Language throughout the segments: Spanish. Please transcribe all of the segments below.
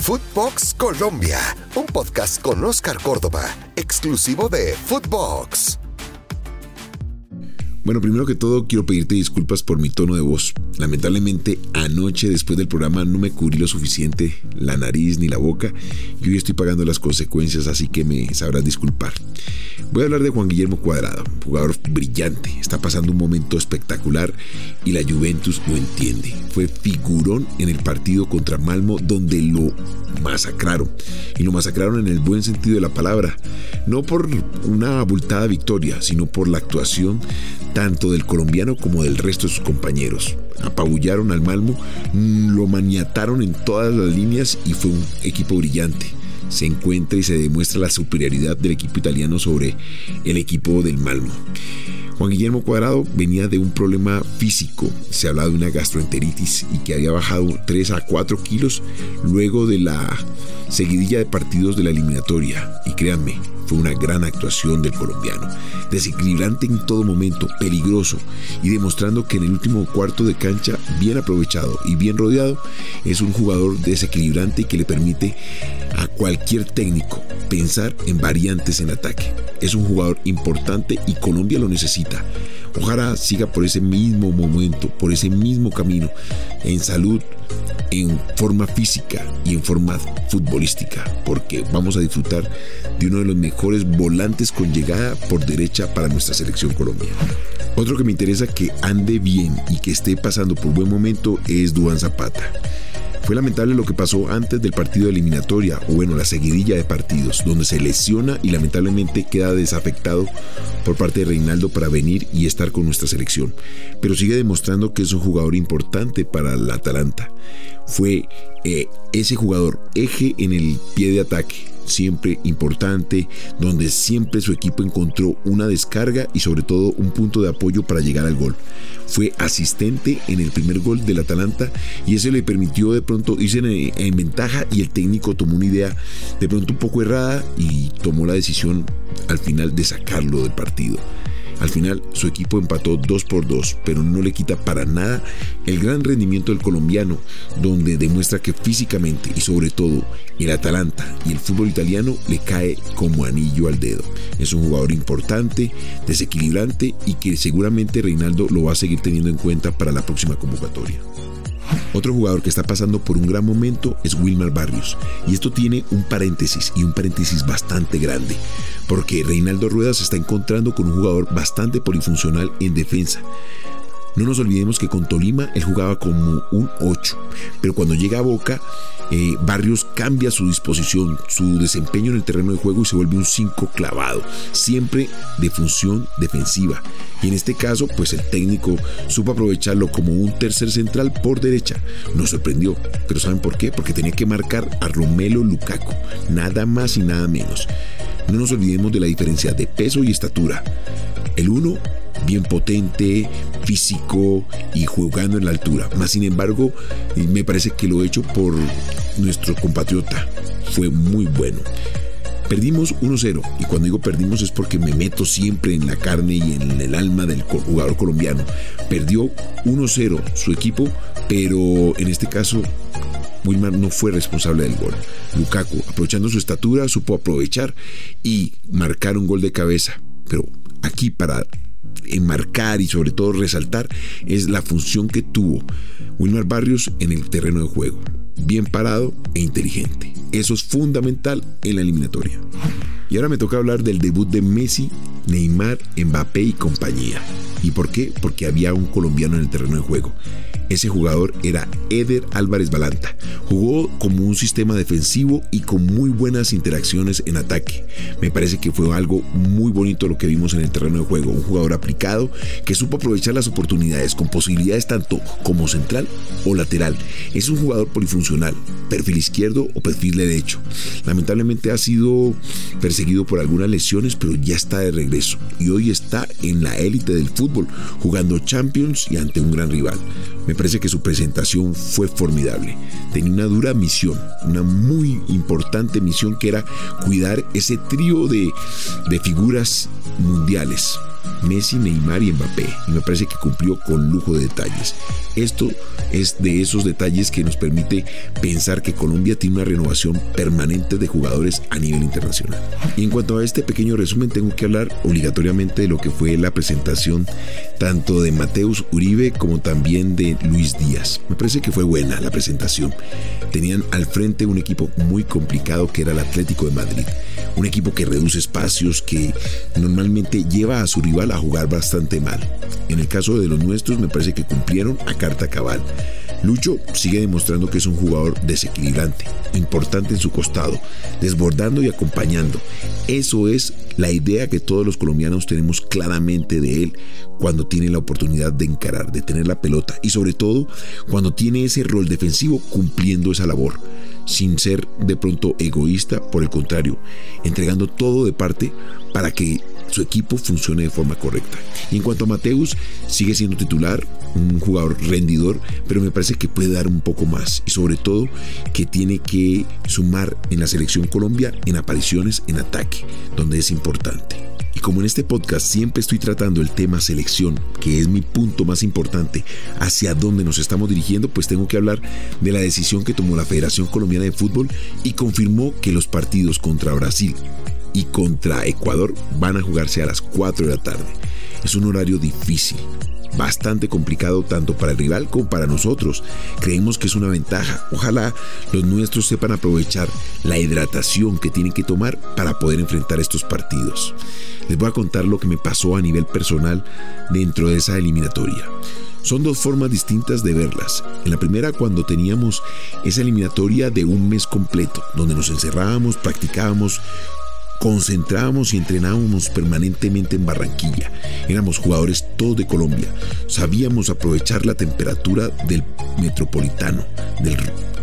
Footbox Colombia, un podcast con Oscar Córdoba, exclusivo de Footbox. Bueno, primero que todo quiero pedirte disculpas por mi tono de voz. Lamentablemente anoche después del programa no me cubrí lo suficiente la nariz ni la boca y hoy estoy pagando las consecuencias, así que me sabrás disculpar. Voy a hablar de Juan Guillermo Cuadrado, jugador brillante, está pasando un momento espectacular y la Juventus lo entiende. Fue figurón en el partido contra Malmo donde lo masacraron y lo masacraron en el buen sentido de la palabra, no por una abultada victoria, sino por la actuación tanto del colombiano como del resto de sus compañeros. Apabullaron al Malmo, mm, lo maniataron en todas las líneas y fue un equipo brillante. Se encuentra y se demuestra la superioridad del equipo italiano sobre el equipo del Malmo. Juan Guillermo Cuadrado venía de un problema físico, se hablaba de una gastroenteritis y que había bajado 3 a 4 kilos luego de la seguidilla de partidos de la eliminatoria. Y créanme, fue una gran actuación del colombiano, desequilibrante en todo momento, peligroso y demostrando que en el último cuarto de cancha, bien aprovechado y bien rodeado, es un jugador desequilibrante que le permite a cualquier técnico pensar en variantes en ataque. Es un jugador importante y Colombia lo necesita. Ojalá siga por ese mismo momento, por ese mismo camino, en salud, en forma física y en forma futbolística, porque vamos a disfrutar de uno de los mejores volantes con llegada por derecha para nuestra selección colombiana. Otro que me interesa que ande bien y que esté pasando por buen momento es Duan Zapata. Fue lamentable lo que pasó antes del partido de eliminatoria, o bueno, la seguidilla de partidos, donde se lesiona y lamentablemente queda desafectado por parte de Reinaldo para venir y estar con nuestra selección. Pero sigue demostrando que es un jugador importante para el Atalanta. Fue eh, ese jugador eje en el pie de ataque siempre importante, donde siempre su equipo encontró una descarga y sobre todo un punto de apoyo para llegar al gol. Fue asistente en el primer gol del Atalanta y eso le permitió de pronto irse en, en ventaja y el técnico tomó una idea de pronto un poco errada y tomó la decisión al final de sacarlo del partido. Al final su equipo empató 2 por 2, pero no le quita para nada el gran rendimiento del colombiano, donde demuestra que físicamente y sobre todo el Atalanta y el fútbol italiano le cae como anillo al dedo. Es un jugador importante, desequilibrante y que seguramente Reinaldo lo va a seguir teniendo en cuenta para la próxima convocatoria. Otro jugador que está pasando por un gran momento es Wilmar Barrios. Y esto tiene un paréntesis y un paréntesis bastante grande. Porque Reinaldo Rueda se está encontrando con un jugador bastante polifuncional en defensa. No nos olvidemos que con Tolima él jugaba como un 8, pero cuando llega a Boca, eh, Barrios cambia su disposición, su desempeño en el terreno de juego y se vuelve un 5 clavado, siempre de función defensiva. Y en este caso, pues el técnico supo aprovecharlo como un tercer central por derecha. Nos sorprendió, pero ¿saben por qué? Porque tenía que marcar a Romelo Lukaku, nada más y nada menos. No nos olvidemos de la diferencia de peso y estatura. El uno bien potente, físico y jugando en la altura. Más sin embargo, me parece que lo hecho por nuestro compatriota fue muy bueno. Perdimos 1-0 y cuando digo perdimos es porque me meto siempre en la carne y en el alma del jugador colombiano. Perdió 1-0 su equipo, pero en este caso Wilmar no fue responsable del gol. Lukaku, aprovechando su estatura, supo aprovechar y marcar un gol de cabeza. Pero aquí para enmarcar y sobre todo resaltar es la función que tuvo Wilmar Barrios en el terreno de juego. Bien parado e inteligente. Eso es fundamental en la eliminatoria. Y ahora me toca hablar del debut de Messi, Neymar, Mbappé y compañía. ¿Y por qué? Porque había un colombiano en el terreno de juego. Ese jugador era Eder Álvarez Balanta. Jugó como un sistema defensivo y con muy buenas interacciones en ataque. Me parece que fue algo muy bonito lo que vimos en el terreno de juego. Un jugador aplicado que supo aprovechar las oportunidades con posibilidades tanto como central o lateral. Es un jugador polifuncional, perfil izquierdo o perfil derecho. Lamentablemente ha sido perseguido por algunas lesiones, pero ya está de regreso y hoy está en la élite del fútbol, jugando Champions y ante un gran rival. Me parece que su presentación fue formidable. Tenía una dura misión, una muy importante misión que era cuidar ese trío de, de figuras mundiales Messi, Neymar y Mbappé. Y me parece que cumplió con lujo de detalles. Esto es de esos detalles que nos permite pensar que Colombia tiene una renovación permanente de jugadores a nivel internacional. Y en cuanto a este pequeño resumen, tengo que hablar obligatoriamente de lo que fue la presentación tanto de Mateus Uribe como también de Luis Díaz. Me parece que fue buena la presentación. Tenían al frente un equipo muy complicado que era el Atlético de Madrid. Un equipo que reduce espacios, que normalmente lleva a su rival a jugar bastante mal. En el caso de los nuestros me parece que cumplieron a carta cabal. Lucho sigue demostrando que es un jugador desequilibrante, importante en su costado, desbordando y acompañando. Eso es la idea que todos los colombianos tenemos claramente de él cuando tiene la oportunidad de encarar, de tener la pelota y sobre todo cuando tiene ese rol defensivo cumpliendo esa labor, sin ser de pronto egoísta, por el contrario, entregando todo de parte para que su equipo funcione de forma correcta. Y en cuanto a Mateus, sigue siendo titular, un jugador rendidor, pero me parece que puede dar un poco más y sobre todo que tiene que sumar en la selección Colombia en apariciones en ataque, donde es importante. Y como en este podcast siempre estoy tratando el tema selección, que es mi punto más importante, hacia dónde nos estamos dirigiendo, pues tengo que hablar de la decisión que tomó la Federación Colombiana de Fútbol y confirmó que los partidos contra Brasil y contra Ecuador van a jugarse a las 4 de la tarde. Es un horario difícil, bastante complicado tanto para el rival como para nosotros. Creemos que es una ventaja. Ojalá los nuestros sepan aprovechar la hidratación que tienen que tomar para poder enfrentar estos partidos. Les voy a contar lo que me pasó a nivel personal dentro de esa eliminatoria. Son dos formas distintas de verlas. En la primera, cuando teníamos esa eliminatoria de un mes completo, donde nos encerrábamos, practicábamos, concentrábamos y entrenábamos permanentemente en Barranquilla. Éramos jugadores todos de Colombia. Sabíamos aprovechar la temperatura del metropolitano.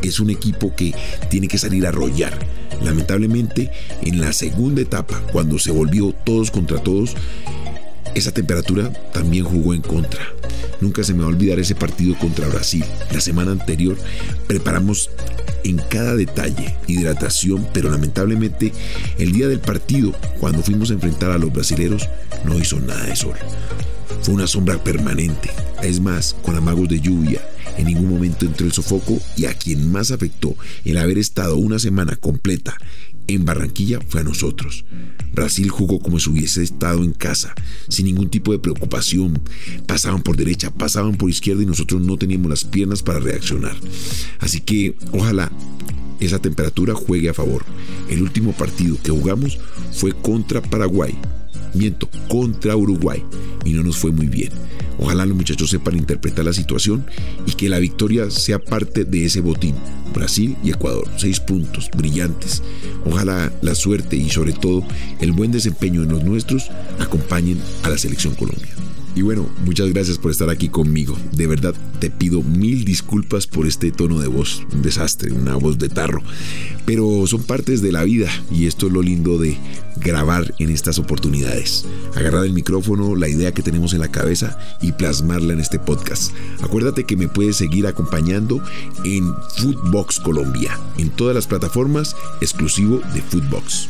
es un equipo que tiene que salir a arrollar. Lamentablemente, en la segunda etapa, cuando se volvió todos contra todos, esa temperatura también jugó en contra. Nunca se me va a olvidar ese partido contra Brasil. La semana anterior preparamos en cada detalle, hidratación, pero lamentablemente el día del partido, cuando fuimos a enfrentar a los brasileros, no hizo nada de sol. Fue una sombra permanente, es más, con amagos de lluvia. En ningún momento entró el sofoco y a quien más afectó el haber estado una semana completa en Barranquilla fue a nosotros. Brasil jugó como si hubiese estado en casa, sin ningún tipo de preocupación. Pasaban por derecha, pasaban por izquierda y nosotros no teníamos las piernas para reaccionar. Así que ojalá esa temperatura juegue a favor. El último partido que jugamos fue contra Paraguay. Miento, contra Uruguay. Y no nos fue muy bien. Ojalá los muchachos sepan interpretar la situación y que la victoria sea parte de ese botín. Brasil y Ecuador, seis puntos, brillantes. Ojalá la suerte y sobre todo el buen desempeño en los nuestros acompañen a la selección Colombia. Y bueno, muchas gracias por estar aquí conmigo. De verdad te pido mil disculpas por este tono de voz, un desastre, una voz de tarro. Pero son partes de la vida y esto es lo lindo de grabar en estas oportunidades. Agarrar el micrófono, la idea que tenemos en la cabeza y plasmarla en este podcast. Acuérdate que me puedes seguir acompañando en Foodbox Colombia, en todas las plataformas exclusivo de Foodbox.